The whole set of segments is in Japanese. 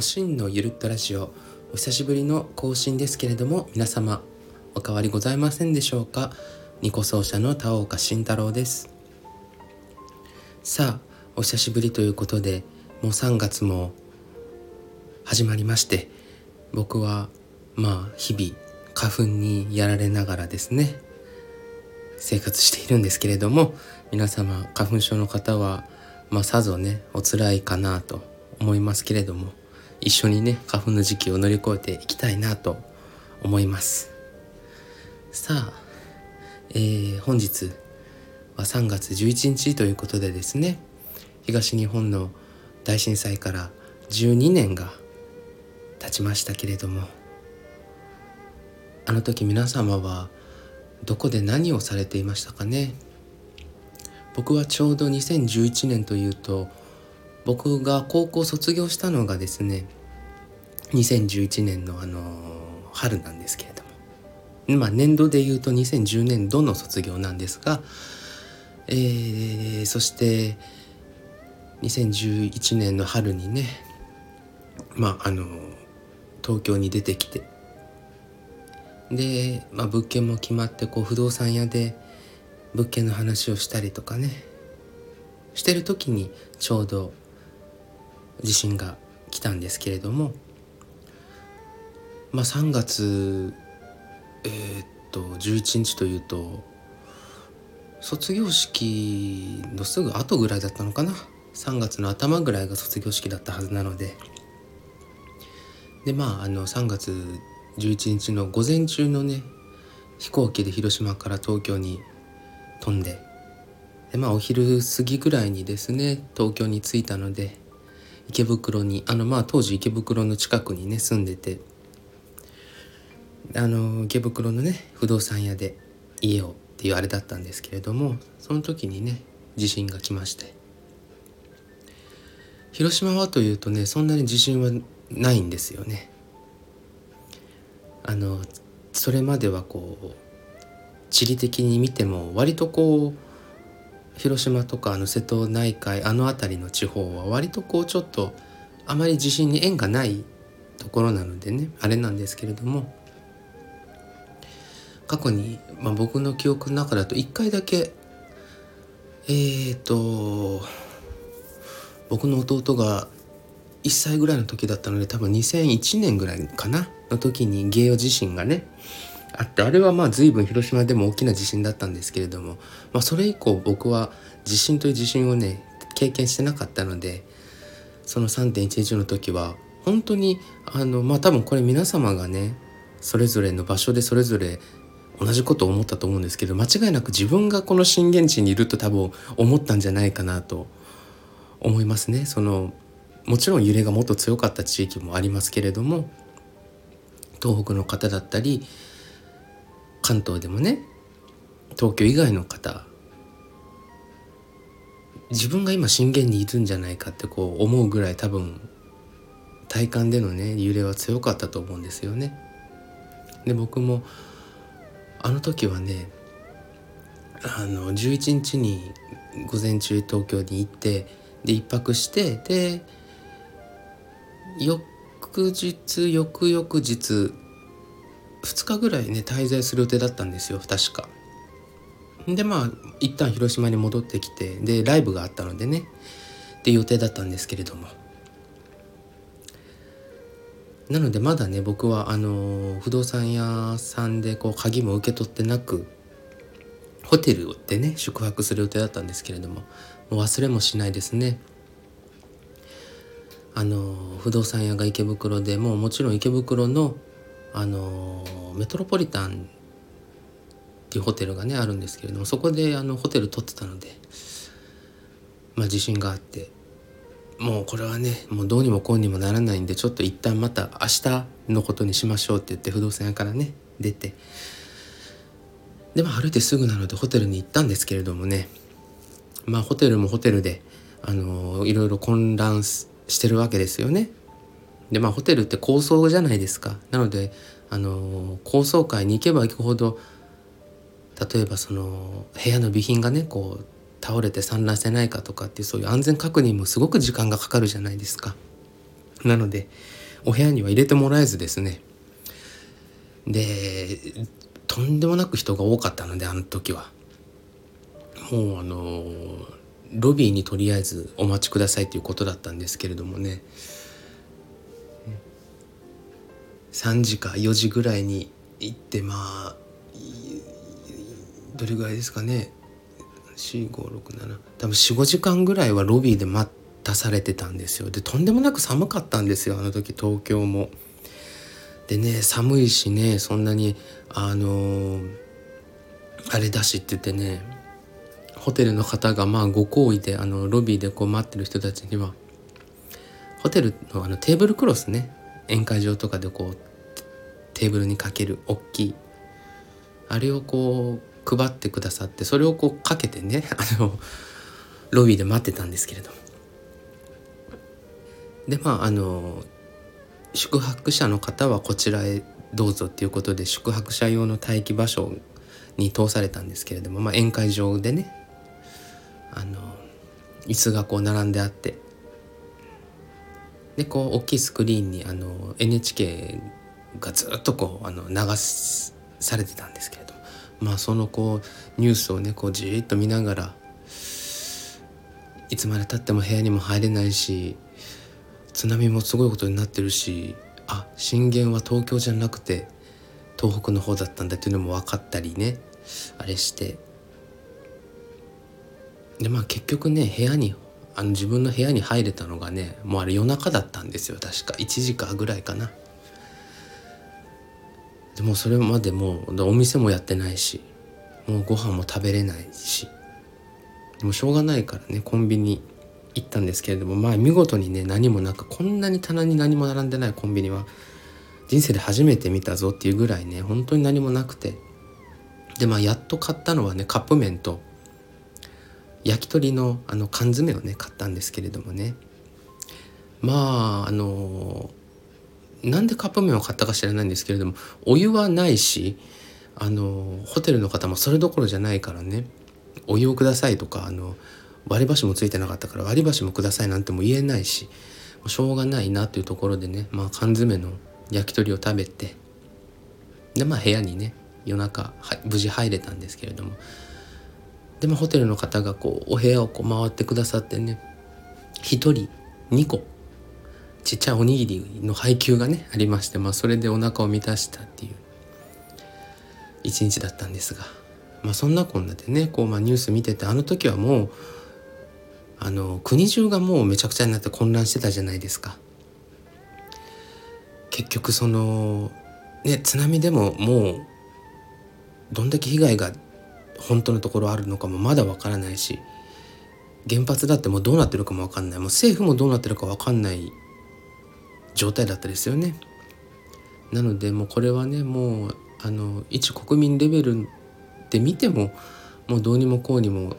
おしんのゆるっとラジオ。お久しぶりの更新ですけれども皆様お変わりございませんでしょうか？二個奏者の田岡慎太郎です。さあお久しぶりということでもう3月も始まりまして僕はまあ日々花粉にやられながらですね生活しているんですけれども皆様花粉症の方はまあさぞねお辛いかなと思いますけれども一緒にね花粉の時期を乗り越えていきたいなと思います。さあ、えー、本日は3月11日ということでですね東日本の大震災から12年が経ちましたけれどもあの時皆様はどこで何をされていましたかね？僕はちょうど2011年というと僕が高校卒業したのがですね2011年のあの春なんですけれども。まあ年度で言うと2010年度の卒業なんですが、えー、そして2011年の春にねまああの東京に出てきて。で、まあ、物件も決まってこう不動産屋で物件の話をしたりとかねしてる時にちょうど地震が来たんですけれどもまあ3月えー、っと11日というと卒業式のすぐ後ぐらいだったのかな？3月の頭ぐらいが卒業式だったはずなので。でまああの3月11日の午前中のね飛行機で広島から東京に飛んででまあお昼過ぎぐらいにですね東京に着いたので池袋にあのまあ当時池袋の近くにね住んでてあの池袋のね不動産屋で家をっていうあれだったんですけれどもその時にね地震が来まして。広島はというとねそんなに地震はないんですよね。あのそれまではこう地理的に見ても割とこう広島とかあの瀬戸内海あの辺りの地方は割とこうちょっとあまり地震に縁がないところなのでねあれなんですけれども過去に、まあ、僕の記憶の中だと1回だけえーと僕の弟が1歳ぐらいの時だったので多分2001年ぐらいかなの時に芸予地震がねあってあれはまあ随分広島でも大きな地震だったんですけれども、まあ、それ以降僕は地震という地震をね経験してなかったのでその3.11の時は本当にあのまあ多分これ皆様がねそれぞれの場所でそれぞれ同じことを思ったと思うんですけど間違いなく自分がこの震源地にいると多分思ったんじゃないかなと思いますね。そのもちろん揺れがもっと強かった地域もありますけれども東北の方だったり関東でもね東京以外の方自分が今震源にいるんじゃないかってこう思うぐらい多分体感でのね揺れは強かったと思うんですよね。で僕もあの時はねあの11日に午前中東京に行ってで1泊してで翌日翌々日2日ぐらいね滞在する予定だったんですよ確か。でまあ一旦広島に戻ってきてでライブがあったのでねって予定だったんですけれどもなのでまだね僕はあの不動産屋さんでこう鍵も受け取ってなくホテルでね宿泊する予定だったんですけれどももう忘れもしないですね。あの不動産屋が池袋でもうもちろん池袋のあのメトロポリタンっていうホテルがねあるんですけれどもそこであのホテル取ってたのでまあ地震があって。もうこれはねもうどうにもこうにもならないんでちょっと一旦また明日のことにしましょうって言って不動産屋からね出てでまあ歩いてすぐなのでホテルに行ったんですけれどもねまあホテルもホテルであのいろいろ混乱してるわけですよね。でまあホテルって高層じゃないですか。なのであの高層階に行けば行くほど例えばその部屋の備品がねこう倒れて散乱してないかとかっていうそういう安全確認もすごく時間がかかるじゃないですか。なのでお部屋には入れてもらえずですね。でとんでもなく人が多かったのであの時は。もうあのロビーにとりあえずお待ちくださいということだったんですけれどもね。3時か4時ぐらいに行ってまあどれぐらいですかね。4567多分45時間ぐらいはロビーで待たされてたんですよでとんでもなく寒かったんですよあの時東京も。でね寒いしねそんなにあのー、あれだしって言ってねホテルの方がまあご好意であのロビーでこう待ってる人たちにはホテルのあのテーブルクロスね宴会場とかでこうテーブルにかける大きいあれをこう配ってくださってそれをこうかけてね あのロビーで待ってたんですけれども。でまああの宿泊者の方はこちらへどうぞっていうことで宿泊者用の待機場所に通されたんですけれども、まあ、宴会場でねあの椅子がこう並んであって。でこう大きいスクリーンにあの NHK がずっとこうあの流されてたんですけどまあそのこうニュースをねこうじーっと見ながらいつまでたっても部屋にも入れないし津波もすごいことになってるしあ震源は東京じゃなくて東北の方だったんだっていうのも分かったりねあれして。でまあ結局ね部屋にあの自分の部屋に入れたのがねもうあれ夜中だったんですよ確か。1時間ぐらいかな。でもそれまでもお店もやってないしもうご飯も食べれないしでもしょうがないからねコンビニ行ったんですけれどもまあ見事にね何もなくこんなに棚に何も並んでないコンビニは人生で初めて見たぞっていうぐらいね本当に何もなくて。でまあやっと買ったのはねカップ麺と焼き鳥のあの缶詰をね買ったんですけれどもね。まああのなんでカップ麺を買ったか知らないんですけれどもお湯はないしあのホテルの方もそれどころじゃないからねお湯をくださいとかあの割り箸もついてなかったから割り箸もくださいなんても言えないししょうがないなというところでね、まあ、缶詰の焼き鳥を食べてでまあ部屋にね夜中無事入れたんですけれどもでもホテルの方がこうお部屋をこう回ってくださってね1人2個ちっちゃいおにぎりの配給がねありまして、まあ、それでお腹を満たしたっていう一日だったんですが、まあ、そんなこんなでねこう、まあ、ニュース見ててあの時はもうあの国中がもうめちゃくちゃになって混乱してたじゃないですか。結局そのね津波でももうどんだけ被害が本当のところあるのかもまだわからないし原発だってもうどうなってるかもわかんないもう政府もどうなってるかわかんない状態だったですよね。なのでもうこれはねもうあの一国民レベルで見てももうどうにもこうにもっ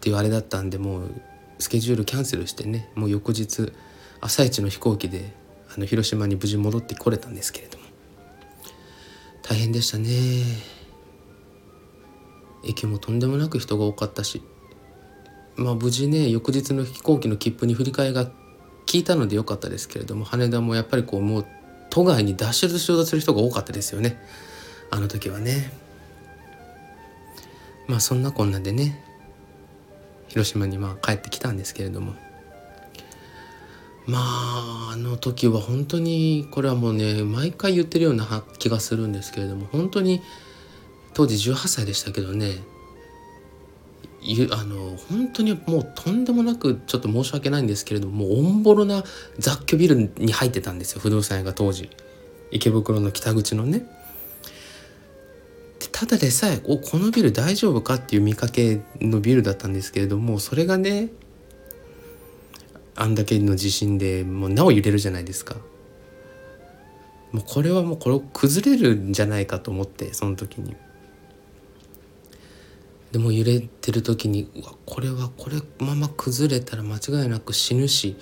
ていうあれだったんでもうスケジュールキャンセルしてねもう翌日朝一の飛行機であの広島に無事戻ってこれたんですけれども。大変でしたね。駅もとんでもなく人が多かったし。まあ無事ね翌日の飛行機の切符に振り替えが効いたのでよかったですけれども羽田もやっぱりこうもう都外に脱出しようとする人が多かったですよね。あの時はね。まあそんなこんなでね広島にまあ帰ってきたんですけれども。まああの時は本当にこれはもうね毎回言ってるような気がするんですけれども本当に当時18歳でしたけどねあの本当にもうとんでもなくちょっと申し訳ないんですけれどももうオンボロな雑居ビルに入ってたんですよ不動産屋が当時。池袋の北口のね。ただでさえおこのビル大丈夫かっていう見かけのビルだったんですけれどもそれがねあんだけの地震でもうなお揺れるじゃないですか。もうこれはもうこれ崩れるんじゃないかと思ってその時に。でも揺れてる時にうわこれはこれまま崩れたら間違いなく死ぬし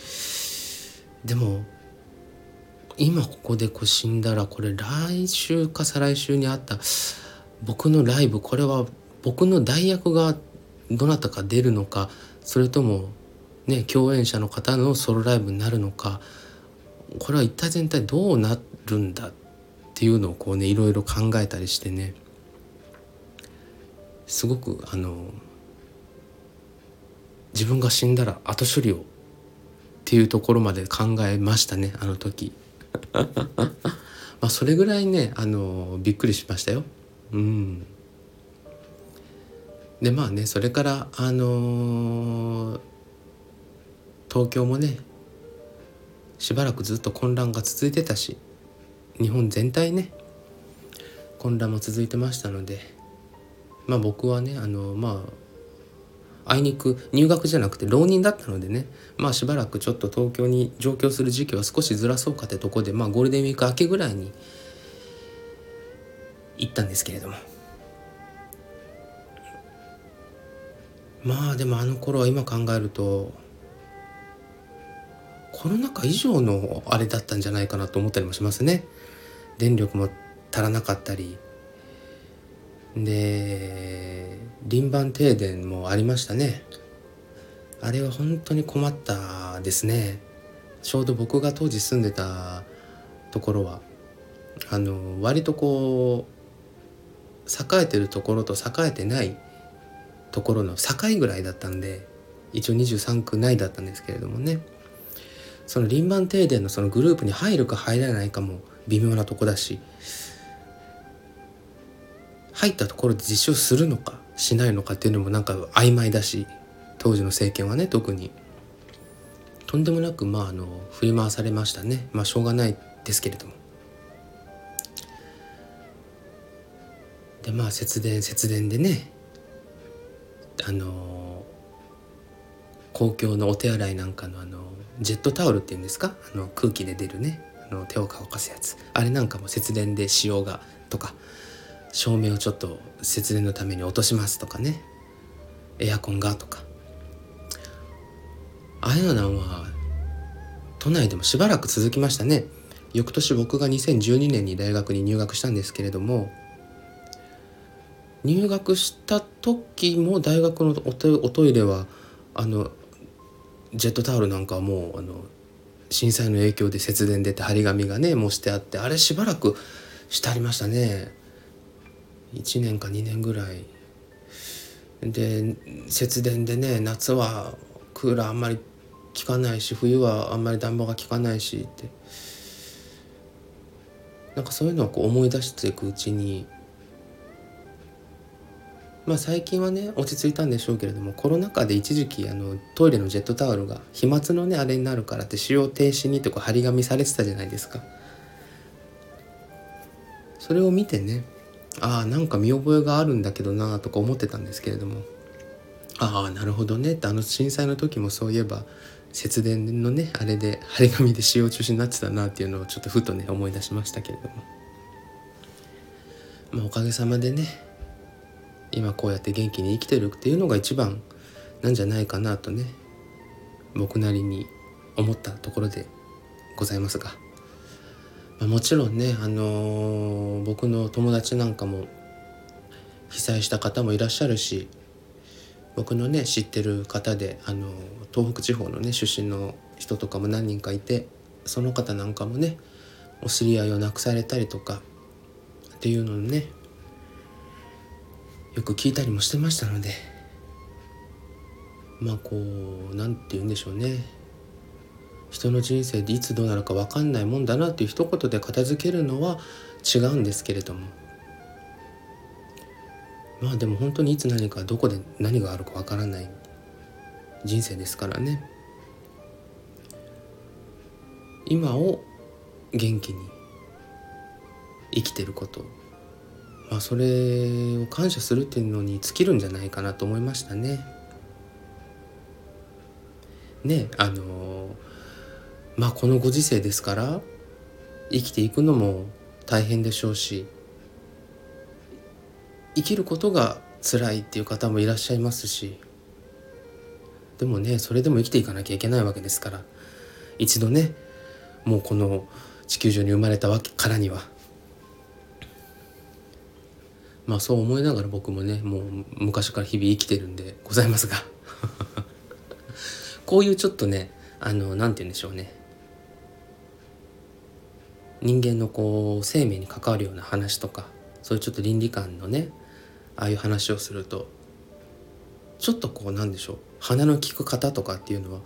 でも今ここでこう死んだらこれ来週か再来週にあった僕のライブこれは僕の代役がどなたか出るのかそれともね共演者の方のソロライブになるのかこれは一体全体どうなるんだっていうのをこうねいろいろ考えたりしてね。すごくあの自分が死んだら後処理をっていうところまで考えましたねあの時。まあそれぐらいねあのびっくりしましたよ。うん。でまあねそれからあのー、東京もねしばらくずっと混乱が続いてたし日本全体ね混乱も続いてましたのでまあ僕はねあのまああいにく入学じゃなくて浪人だったのでねまあしばらくちょっと東京に上京する時期は少しずらそうかってとこでまあゴールデンウィーク明けぐらいに行ったんですけれどもまあでもあの頃は今考えるとコロナ禍以上のあれだったんじゃないかなと思ったりもしますね。電力も足らなかったりで輪番停電もありましたね。あれは本当に困ったですね。ちょうど僕が当時住んでたところはあの割とこう栄えてるところと栄えてないところの境ぐらいだったんで一応23区内だったんですけれどもねその輪番停電のそのグループに入るか入らないかも微妙なとこだし入ったところで実証するのかしないのかっていうのもなんか曖昧だし当時の政権はね特に。とんでもなくまああの振り回されましたね。まあしょうがないですけれども。でまあ節電節電でねあの公共のお手洗いなんかのあのジェットタオルっていうんですか？あの空気で出るねあの手を乾かすやつ。あれなんかも節電で使用がとか。照明をちょっと節電のために落としますとかね。エアコンがとか。ああいうのは都内でもしばらく続きましたね。翌年僕が2012年に大学に入学したんですけれども入学した時も大学のおトイレはあのジェットタオルなんかはもうあの震災の影響で節電出て張り紙がねもうしてあってあれしばらくしてありましたね。1年か2年ぐらい。で節電でね夏はクーラーあんまり効かないし冬はあんまり暖房が効かないしって。なんかそういうのをこう思い出していくうちにまあ最近はね落ち着いたんでしょうけれどもコロナ禍で一時期あのトイレのジェットタオルが飛沫のねあれになるからって使用停止にってこう張り紙されてたじゃないですか。それを見てねああなんか見覚えがあるんだけどなとか思ってたんですけれども。ああなるほどね。ってあの震災の時もそういえば節電のねあれで張り紙で使用中止になってたなっていうのをちょっとふとね思い出しましたけれども。まあおかげさまでね今こうやって元気に生きてるっていうのが一番なんじゃないかなとね僕なりに思ったところでございますが、まあ、もちろんね、あのー、僕の友達なんかも被災した方もいらっしゃるし僕のね知ってる方で、あのー、東北地方のね出身の人とかも何人かいてその方なんかもねお知り合いを亡くされたりとかっていうのをねよく聞いたりもしてましたのでまあこう何て言うんでしょうね。人の人生でいつどうなるか分かんないもんだなっていう一言で片付けるのは違うんですけれども。まあでも本当にいつ何かどこで何があるか分からない人生ですからね。今を元気に生きてること。まあ、それを感謝するっていうのに尽きるんじゃないかなと思いましたね。ねあのまあこのご時世ですから生きていくのも大変でしょうし生きることが辛いっていう方もいらっしゃいますしでもねそれでも生きていかなきゃいけないわけですから一度ねもうこの地球上に生まれたわけからには。まあそう思いながら僕もねもう昔から日々生きてるんでございますが。こういうちょっとねあの何て言うんでしょうね。人間のこう生命に関わるような話とかそういうちょっと倫理観のねああいう話をするとちょっとこうなんでしょう鼻の利く方とかっていうのは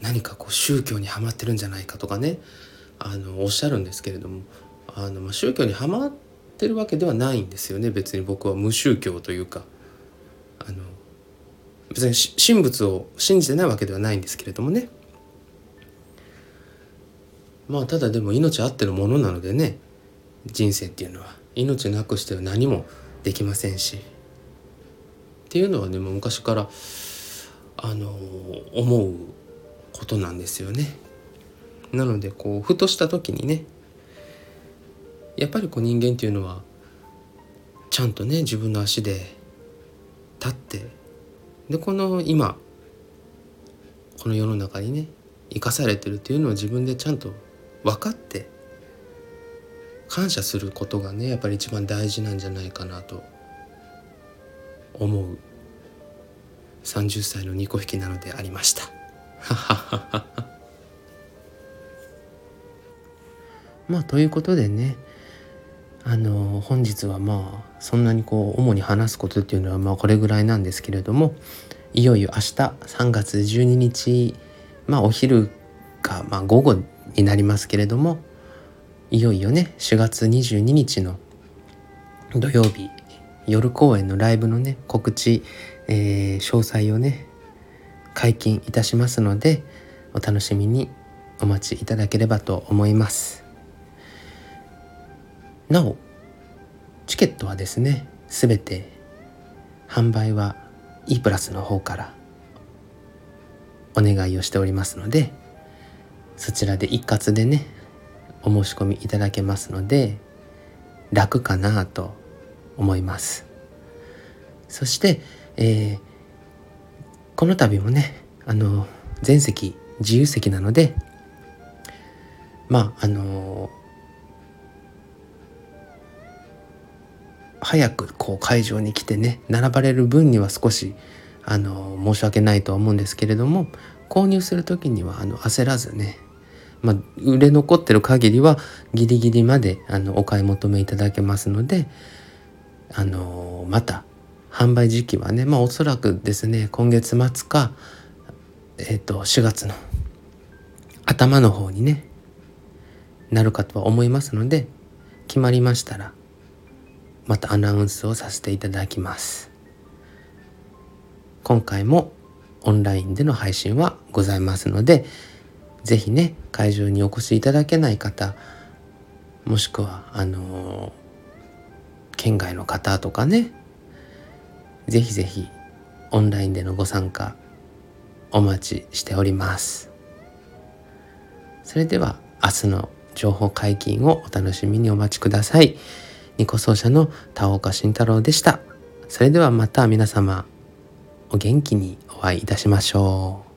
何かこう宗教にはまってるんじゃないかとかねあのおっしゃるんですけれどもあの、まあ、宗教にはまってるわけではないんですよね別に僕は。無宗教というかあの別に神仏を信じてないわけではないんですけれどもね。まあただでも命あってるものなのでね。人生っていうのは。命なくしては何もできませんし。っていうのはねも昔からあの思うことなんですよね。なのでこうふとした時にねやっぱりこう人間っていうのはちゃんとね自分の足で立ってでこの今この世の中にね生かされてるっていうのを自分でちゃんと分かって感謝することがねやっぱり一番大事なんじゃないかなと思う30歳のニコ引きなのでありました。まあということでねあの本日はまあそんなにこう主に話すことっていうのはまあこれぐらいなんですけれどもいよいよ明日3月12日まあお昼かまあ午後になりますけれどもいよいよね4月22日の土曜日夜公演のライブのね告知、えー、詳細をね解禁いたしますのでお楽しみにお待ちいただければと思います。なおチケットはですね全て販売は E プラスの方からお願いをしておりますのでそちらで一括でねお申し込みいただけますので楽かなと思います。そして、えー、この度もねあの全席自由席なのでまああの早くこう会場に来てね並ばれる分には少しあの申し訳ないとは思うんですけれども購入する時にはあの焦らずねまあ、売れ残ってる限りはギリギリまであのお買い求めいただけますので、あのまた販売時期はねまあおそらくですね今月末か、えー、と4月の頭の方にねなるかとは思いますので決まりましたらまたアナウンスをさせていただきます。今回もオンラインでの配信はございますので是非ね会場にお越しいただけない方もしくはあの県外の方とかね是非是非オンラインでのご参加お待ちしております。それでは明日の情報解禁をお楽しみにお待ちください。ニコ奏者の田岡慎太郎でした。それではまた皆様お元気にお会いいたしましょう。